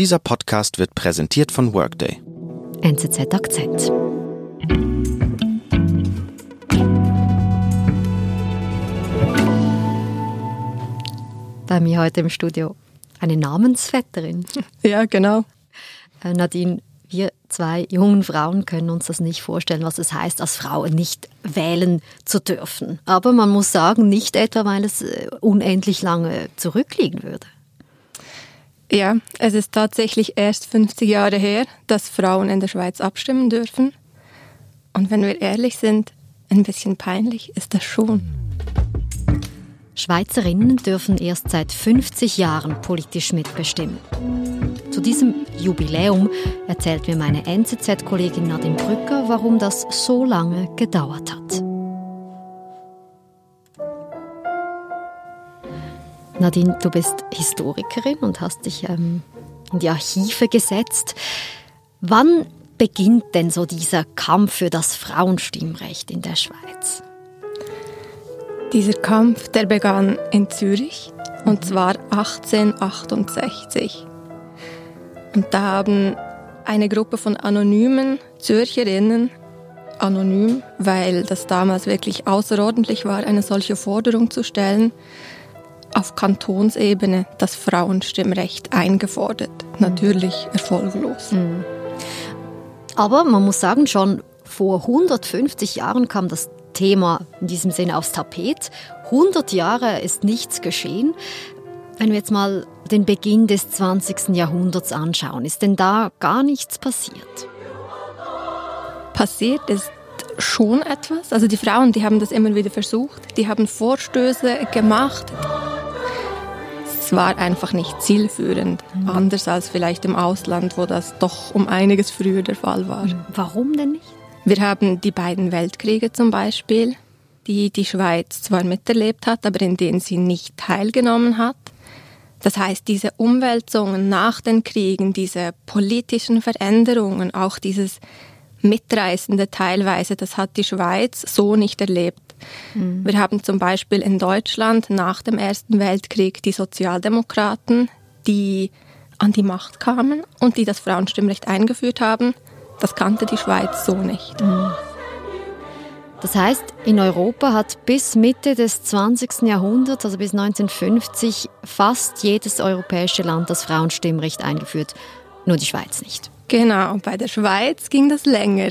Dieser Podcast wird präsentiert von Workday. NZZ Akzent. Bei mir heute im Studio eine Namensvetterin. Ja, genau. Äh, Nadine, wir zwei jungen Frauen können uns das nicht vorstellen, was es heißt, als Frau nicht wählen zu dürfen. Aber man muss sagen, nicht etwa, weil es äh, unendlich lange zurückliegen würde. Ja, es ist tatsächlich erst 50 Jahre her, dass Frauen in der Schweiz abstimmen dürfen. Und wenn wir ehrlich sind, ein bisschen peinlich ist das schon. Schweizerinnen dürfen erst seit 50 Jahren politisch mitbestimmen. Zu diesem Jubiläum erzählt mir meine NZZ-Kollegin Nadine Brücker, warum das so lange gedauert hat. Nadine, du bist Historikerin und hast dich ähm, in die Archive gesetzt. Wann beginnt denn so dieser Kampf für das Frauenstimmrecht in der Schweiz? Dieser Kampf, der begann in Zürich und zwar 1868. Und da haben eine Gruppe von anonymen Zürcherinnen, anonym, weil das damals wirklich außerordentlich war, eine solche Forderung zu stellen, auf Kantonsebene das Frauenstimmrecht eingefordert. Natürlich erfolglos. Mhm. Aber man muss sagen, schon vor 150 Jahren kam das Thema in diesem Sinne aufs Tapet. 100 Jahre ist nichts geschehen. Wenn wir jetzt mal den Beginn des 20. Jahrhunderts anschauen, ist denn da gar nichts passiert? Passiert ist schon etwas. Also die Frauen, die haben das immer wieder versucht. Die haben Vorstöße gemacht. Es war einfach nicht zielführend. Mhm. Anders als vielleicht im Ausland, wo das doch um einiges früher der Fall war. Warum denn nicht? Wir haben die beiden Weltkriege zum Beispiel, die die Schweiz zwar miterlebt hat, aber in denen sie nicht teilgenommen hat. Das heißt, diese Umwälzungen nach den Kriegen, diese politischen Veränderungen, auch dieses Mitreißende teilweise, das hat die Schweiz so nicht erlebt. Mhm. Wir haben zum Beispiel in Deutschland nach dem Ersten Weltkrieg die Sozialdemokraten, die an die Macht kamen und die das Frauenstimmrecht eingeführt haben. Das kannte die Schweiz so nicht. Mhm. Das heißt, in Europa hat bis Mitte des 20. Jahrhunderts, also bis 1950, fast jedes europäische Land das Frauenstimmrecht eingeführt, nur die Schweiz nicht. Genau, bei der Schweiz ging das länger.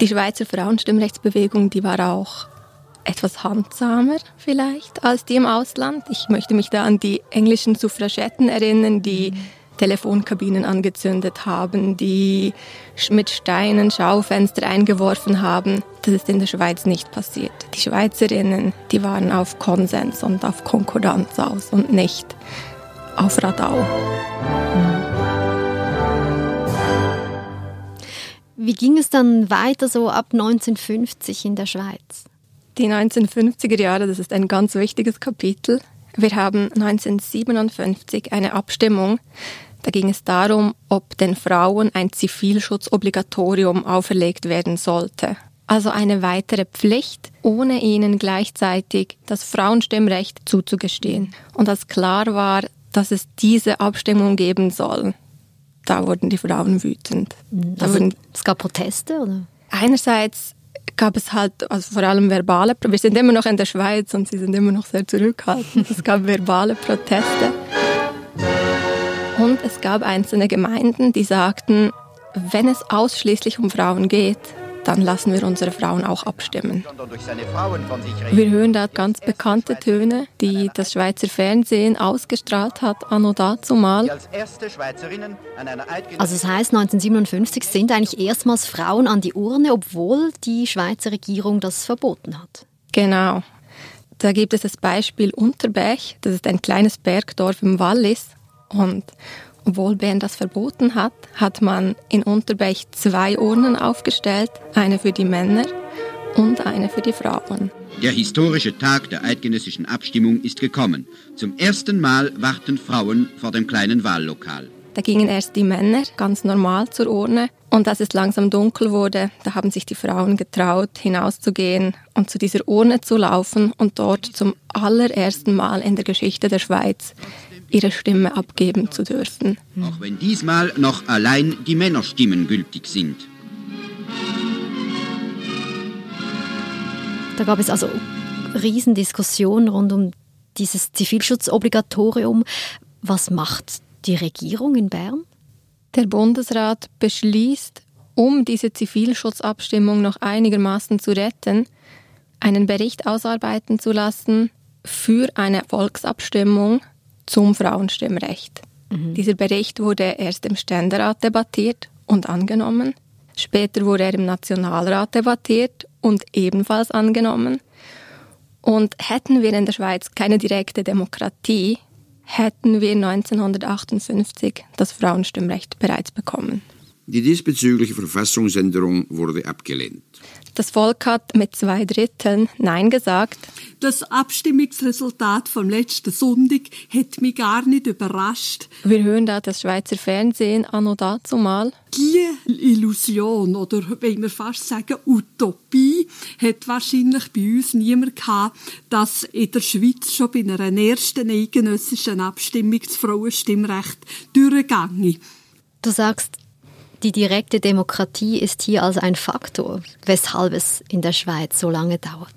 Die Schweizer Frauenstimmrechtsbewegung, die war auch etwas handsamer vielleicht als die im Ausland. Ich möchte mich da an die englischen Suffragetten erinnern, die mhm. Telefonkabinen angezündet haben, die mit Steinen Schaufenster eingeworfen haben. Das ist in der Schweiz nicht passiert. Die Schweizerinnen, die waren auf Konsens und auf Konkordanz aus und nicht auf Radau. Wie ging es dann weiter so ab 1950 in der Schweiz? Die 1950er Jahre, das ist ein ganz wichtiges Kapitel. Wir haben 1957 eine Abstimmung da ging es darum, ob den Frauen ein Zivilschutzobligatorium auferlegt werden sollte. Also eine weitere Pflicht, ohne ihnen gleichzeitig das Frauenstimmrecht zuzugestehen. Und als klar war, dass es diese Abstimmung geben soll, da wurden die Frauen wütend. Also wurden, es gab Proteste, oder? Einerseits gab es halt also vor allem verbale, wir sind immer noch in der Schweiz und sie sind immer noch sehr zurückhaltend. Es gab verbale Proteste. Und es gab einzelne Gemeinden, die sagten, wenn es ausschließlich um Frauen geht, dann lassen wir unsere Frauen auch abstimmen. Wir hören da ganz bekannte Töne, die das Schweizer Fernsehen ausgestrahlt hat, anno dazumal. Also das heißt, 1957 sind eigentlich erstmals Frauen an die Urne, obwohl die Schweizer Regierung das verboten hat. Genau. Da gibt es das Beispiel Unterbech, das ist ein kleines Bergdorf im Wallis. Und obwohl Bern das verboten hat, hat man in Unterbech zwei Urnen aufgestellt, eine für die Männer und eine für die Frauen. Der historische Tag der eidgenössischen Abstimmung ist gekommen. Zum ersten Mal warten Frauen vor dem kleinen Wahllokal. Da gingen erst die Männer ganz normal zur Urne und als es langsam dunkel wurde, da haben sich die Frauen getraut, hinauszugehen und zu dieser Urne zu laufen und dort zum allerersten Mal in der Geschichte der Schweiz ihre Stimme abgeben zu dürfen. Auch wenn diesmal noch allein die Männerstimmen gültig sind. Da gab es also Riesendiskussionen rund um dieses Zivilschutzobligatorium. Was macht die Regierung in Bern? Der Bundesrat beschließt, um diese Zivilschutzabstimmung noch einigermaßen zu retten, einen Bericht ausarbeiten zu lassen für eine Volksabstimmung zum Frauenstimmrecht. Mhm. Dieser Bericht wurde erst im Ständerat debattiert und angenommen. Später wurde er im Nationalrat debattiert und ebenfalls angenommen. Und hätten wir in der Schweiz keine direkte Demokratie, hätten wir 1958 das Frauenstimmrecht bereits bekommen. Die diesbezügliche Verfassungsänderung wurde abgelehnt. Das Volk hat mit zwei Dritteln Nein gesagt. Das Abstimmungsresultat vom letzten Sonntag hat mich gar nicht überrascht. Wir hören da das Schweizer Fernsehen anno dazu mal. Die Illusion oder wenn wir fast sagen Utopie hat wahrscheinlich bei uns niemand gehabt, dass in der Schweiz schon bei einer ersten eidgenössischen Abstimmung das Frauenstimmrecht durchgegangen. Du sagst, die direkte Demokratie ist hier also ein Faktor, weshalb es in der Schweiz so lange dauert.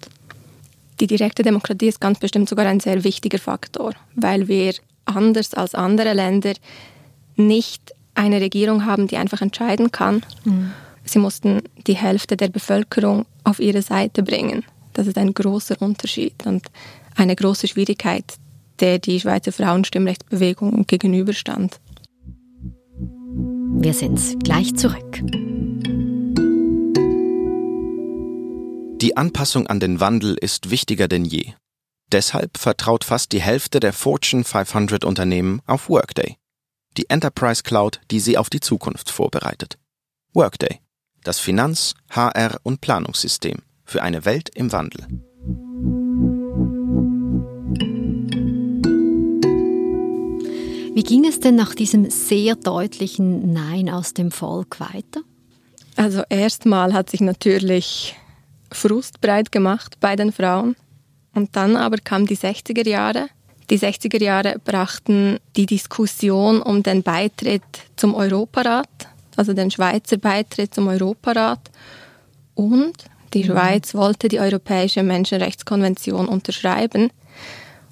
Die direkte Demokratie ist ganz bestimmt sogar ein sehr wichtiger Faktor, weil wir anders als andere Länder nicht eine Regierung haben, die einfach entscheiden kann. Mhm. Sie mussten die Hälfte der Bevölkerung auf ihre Seite bringen. Das ist ein großer Unterschied und eine große Schwierigkeit, der die Schweizer Frauenstimmrechtsbewegung gegenüberstand. Wir sind gleich zurück. Die Anpassung an den Wandel ist wichtiger denn je. Deshalb vertraut fast die Hälfte der Fortune 500 Unternehmen auf Workday, die Enterprise Cloud, die sie auf die Zukunft vorbereitet. Workday, das Finanz-, HR- und Planungssystem für eine Welt im Wandel. Wie ging es denn nach diesem sehr deutlichen Nein aus dem Volk weiter? Also erstmal hat sich natürlich Frust breit gemacht bei den Frauen. Und dann aber kamen die 60er Jahre. Die 60er Jahre brachten die Diskussion um den Beitritt zum Europarat, also den Schweizer Beitritt zum Europarat. Und die mhm. Schweiz wollte die Europäische Menschenrechtskonvention unterschreiben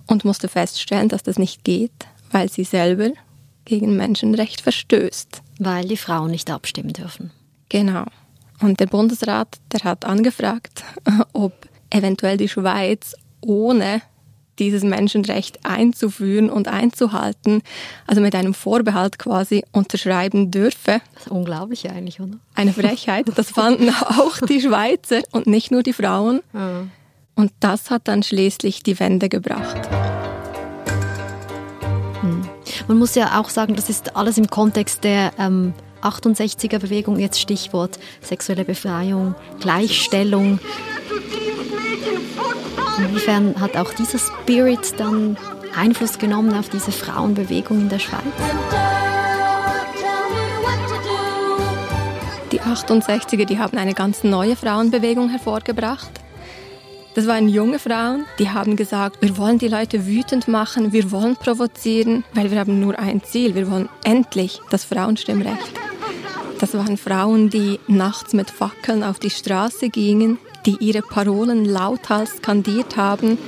und musste feststellen, dass das nicht geht, weil sie selber gegen Menschenrecht verstößt. Weil die Frauen nicht abstimmen dürfen. Genau. Und der Bundesrat, der hat angefragt, ob eventuell die Schweiz ohne dieses Menschenrecht einzuführen und einzuhalten, also mit einem Vorbehalt quasi unterschreiben dürfe. Das ist unglaublich eigentlich, oder? Eine Frechheit. Das fanden auch die Schweizer und nicht nur die Frauen. Und das hat dann schließlich die Wende gebracht. Man muss ja auch sagen, das ist alles im Kontext der ähm, 68er Bewegung, jetzt Stichwort sexuelle Befreiung, Gleichstellung. Inwiefern hat auch dieser Spirit dann Einfluss genommen auf diese Frauenbewegung in der Schweiz? Die 68er, die haben eine ganz neue Frauenbewegung hervorgebracht. Das waren junge Frauen, die haben gesagt, wir wollen die Leute wütend machen, wir wollen provozieren, weil wir haben nur ein Ziel, wir wollen endlich das Frauenstimmrecht. Das waren Frauen, die nachts mit Fackeln auf die Straße gingen, die ihre Parolen lauthals skandiert haben.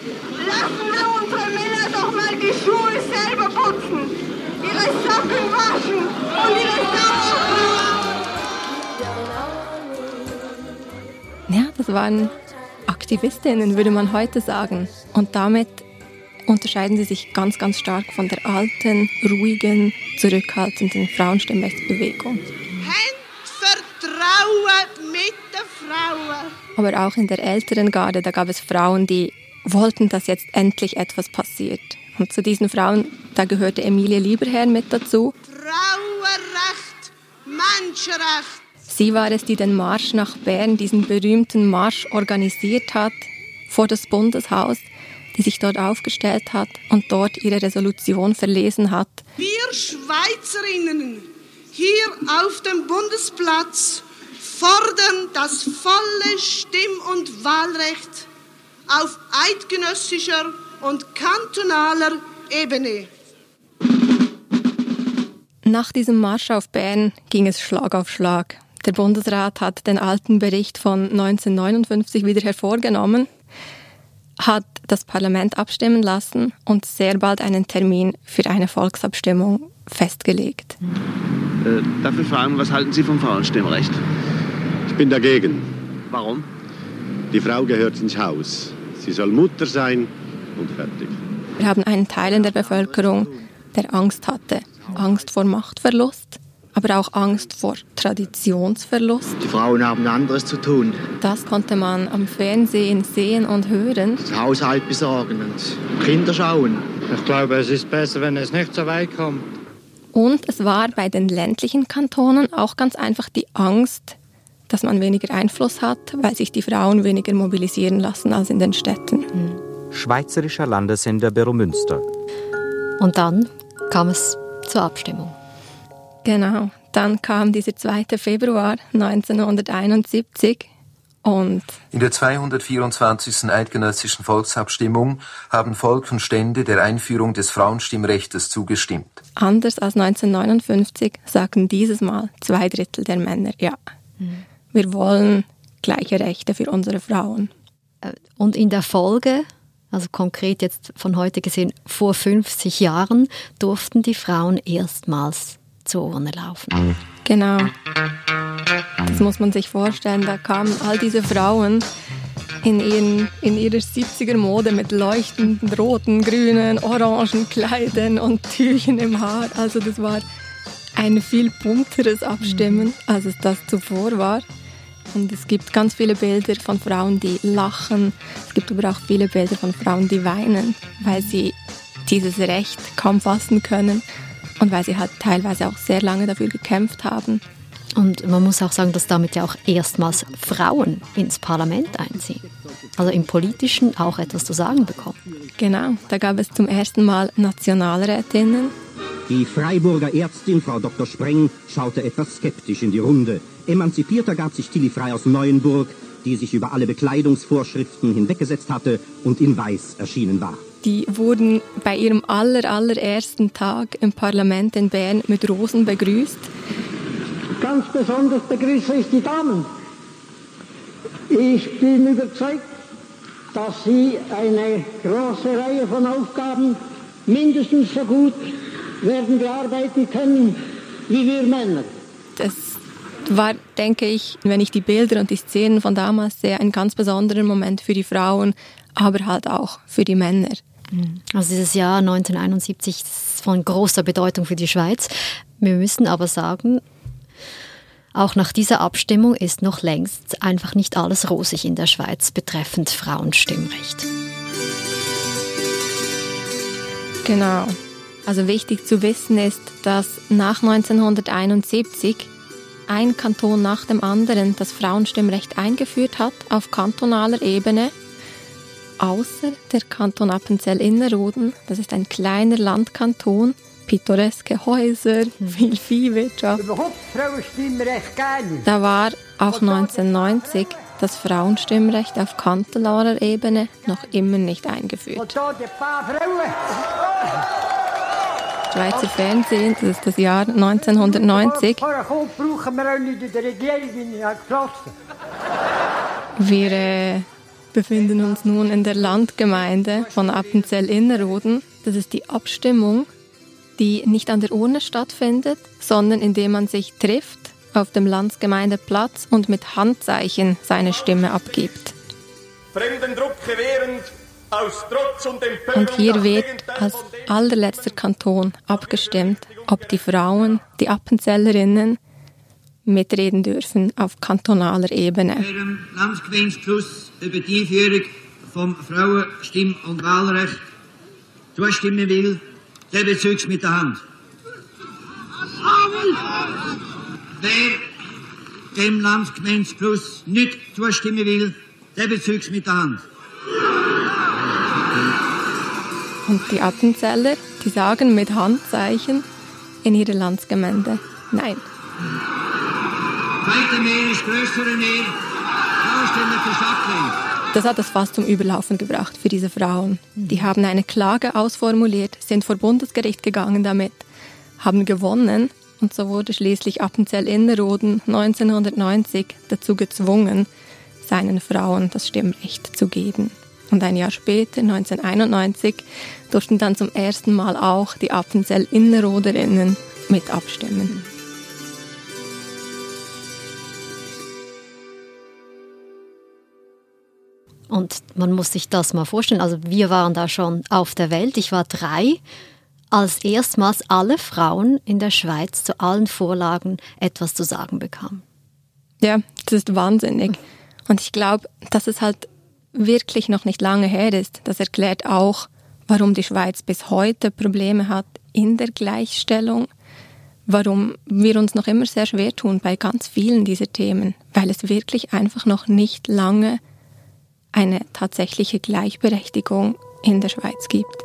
Lassen wir unsere Männer doch mal die Schuhe selber putzen, ihre Socken waschen und ihre Sauer Ja, das waren Aktivistinnen, würde man heute sagen. Und damit unterscheiden sie sich ganz, ganz stark von der alten, ruhigen, zurückhaltenden Frauenstimmrechtsbewegung. Vertrauen mit den Frauen. Aber auch in der älteren Garde, da gab es Frauen, die wollten, dass jetzt endlich etwas passiert. Und zu diesen Frauen, da gehörte Emilie Lieberherr mit dazu. Frauenrecht, Menschenrecht, Sie war es, die den Marsch nach Bern, diesen berühmten Marsch organisiert hat, vor das Bundeshaus, die sich dort aufgestellt hat und dort ihre Resolution verlesen hat. Wir Schweizerinnen hier auf dem Bundesplatz fordern das volle Stimm- und Wahlrecht auf eidgenössischer und kantonaler Ebene. Nach diesem Marsch auf Bern ging es Schlag auf Schlag. Der Bundesrat hat den alten Bericht von 1959 wieder hervorgenommen, hat das Parlament abstimmen lassen und sehr bald einen Termin für eine Volksabstimmung festgelegt. Äh, darf ich fragen, was halten Sie vom Frauenstimmrecht? Ich bin dagegen. Warum? Die Frau gehört ins Haus. Sie soll Mutter sein und fertig. Wir haben einen Teil in der Bevölkerung, der Angst hatte. Angst vor Machtverlust, aber auch Angst vor Traditionsverlust. Die Frauen haben anderes zu tun. Das konnte man am Fernsehen sehen und hören. Das Haushalt besorgen und Kinder schauen. Ich glaube, es ist besser, wenn es nicht so weit kommt. Und es war bei den ländlichen Kantonen auch ganz einfach die Angst, dass man weniger Einfluss hat, weil sich die Frauen weniger mobilisieren lassen als in den Städten. Schweizerischer Landessender Beromünster. Und dann kam es zur Abstimmung. Genau, dann kam dieser 2. Februar 1971 und in der 224. Eidgenössischen Volksabstimmung haben Volk und Stände der Einführung des Frauenstimmrechts zugestimmt. Anders als 1959 sagten dieses Mal zwei Drittel der Männer Ja. Mhm. Wir wollen gleiche Rechte für unsere Frauen. Äh, und in der Folge, also konkret jetzt von heute gesehen, vor 50 Jahren durften die Frauen erstmals zur Urne laufen. Genau. Das muss man sich vorstellen. Da kamen all diese Frauen in, ihren, in ihrer 70er Mode mit leuchtenden roten, grünen, orangen Kleidern und Tüchern im Haar. Also das war ein viel bunteres Abstimmen, als es das zuvor war. Und es gibt ganz viele Bilder von Frauen, die lachen. Es gibt aber auch viele Bilder von Frauen, die weinen, weil sie dieses Recht kaum fassen können und weil sie halt teilweise auch sehr lange dafür gekämpft haben. Und man muss auch sagen, dass damit ja auch erstmals Frauen ins Parlament einziehen. Also im Politischen auch etwas zu sagen bekommen. Genau, da gab es zum ersten Mal Nationalrätinnen. Die Freiburger Ärztin Frau Dr. Spreng schaute etwas skeptisch in die Runde. Emanzipierter gab sich Tilly Frei aus Neuenburg, die sich über alle Bekleidungsvorschriften hinweggesetzt hatte und in Weiß erschienen war. Die wurden bei ihrem aller, allerersten Tag im Parlament in Bern mit Rosen begrüßt. Ganz besonders begrüße ich die Damen. Ich bin überzeugt, dass sie eine große Reihe von Aufgaben mindestens so gut werden bearbeiten können wie wir Männer. Das war, denke ich, wenn ich die Bilder und die Szenen von damals sehe, ein ganz besonderer Moment für die Frauen, aber halt auch für die Männer. Mhm. Also dieses Jahr 1971 ist von großer Bedeutung für die Schweiz. Wir müssen aber sagen, auch nach dieser Abstimmung ist noch längst einfach nicht alles rosig in der Schweiz betreffend Frauenstimmrecht. Genau. Also wichtig zu wissen ist, dass nach 1971 ein Kanton nach dem anderen das Frauenstimmrecht eingeführt hat auf kantonaler Ebene, außer der Kanton Appenzell-Innerrhoden. Das ist ein kleiner Landkanton, pittoreske Häuser, viel Viehwirtschaft. Da war auch 1990 das Frauenstimmrecht auf kantonaler Ebene noch immer nicht eingeführt. Schweizer Fernsehen, das ist das Jahr 1990. brauchen wir auch nicht in der Regierung geschlossen. Wir äh, befinden uns nun in der Landgemeinde von Appenzell-Innerrhoden. Das ist die Abstimmung, die nicht an der Urne stattfindet, sondern indem man sich trifft auf dem Landsgemeindeplatz und mit Handzeichen seine Stimme abgibt. Und hier wird als allerletzter Kanton abgestimmt, ob die Frauen, die Appenzellerinnen, mitreden dürfen auf kantonaler Ebene. Ihrem Landsgemeinschluss über die Einführung vom Frauenstimm- und Wahlrecht zustimmen will, der bezügt mit der Hand. Wer dem Landsgemeinschluss nicht zustimmen will, der bezügt mit der Hand. Und die Appenzeller, die sagen mit Handzeichen in ihre Landsgemeinde Nein. Zweite Mehr ist größere Schattling. Das hat das fast zum Überlaufen gebracht für diese Frauen. Die haben eine Klage ausformuliert, sind vor Bundesgericht gegangen damit, haben gewonnen und so wurde schließlich Appenzell Innerrhoden 1990 dazu gezwungen, seinen Frauen das Stimmrecht zu geben. Und ein Jahr später, 1991, durften dann zum ersten Mal auch die Appenzell Innerrhoderinnen mit abstimmen. Und man muss sich das mal vorstellen. Also wir waren da schon auf der Welt. Ich war drei, als erstmals alle Frauen in der Schweiz zu allen Vorlagen etwas zu sagen bekamen. Ja, das ist wahnsinnig. Und ich glaube, dass es halt wirklich noch nicht lange her ist. Das erklärt auch, warum die Schweiz bis heute Probleme hat in der Gleichstellung, warum wir uns noch immer sehr schwer tun bei ganz vielen dieser Themen, weil es wirklich einfach noch nicht lange eine tatsächliche Gleichberechtigung in der Schweiz gibt.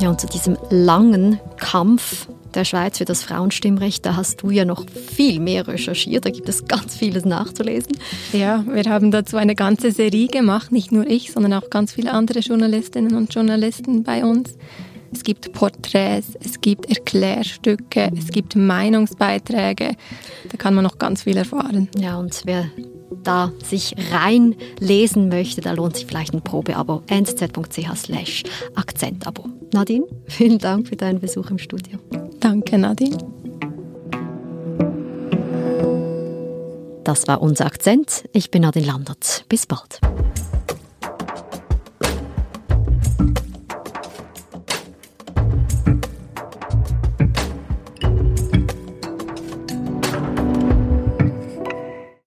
Ja, und zu diesem langen Kampf der Schweiz für das Frauenstimmrecht, da hast du ja noch viel mehr recherchiert, da gibt es ganz vieles nachzulesen. Ja, wir haben dazu eine ganze Serie gemacht, nicht nur ich, sondern auch ganz viele andere Journalistinnen und Journalisten bei uns. Es gibt Porträts, es gibt Erklärstücke, es gibt Meinungsbeiträge. Da kann man noch ganz viel erfahren. Ja, und wer da sich reinlesen möchte, da lohnt sich vielleicht ein Probeabo. nsz.ch Akzentabo. Nadine, vielen Dank für deinen Besuch im Studio. Danke, Nadine. Das war unser Akzent. Ich bin Nadine Landert. Bis bald.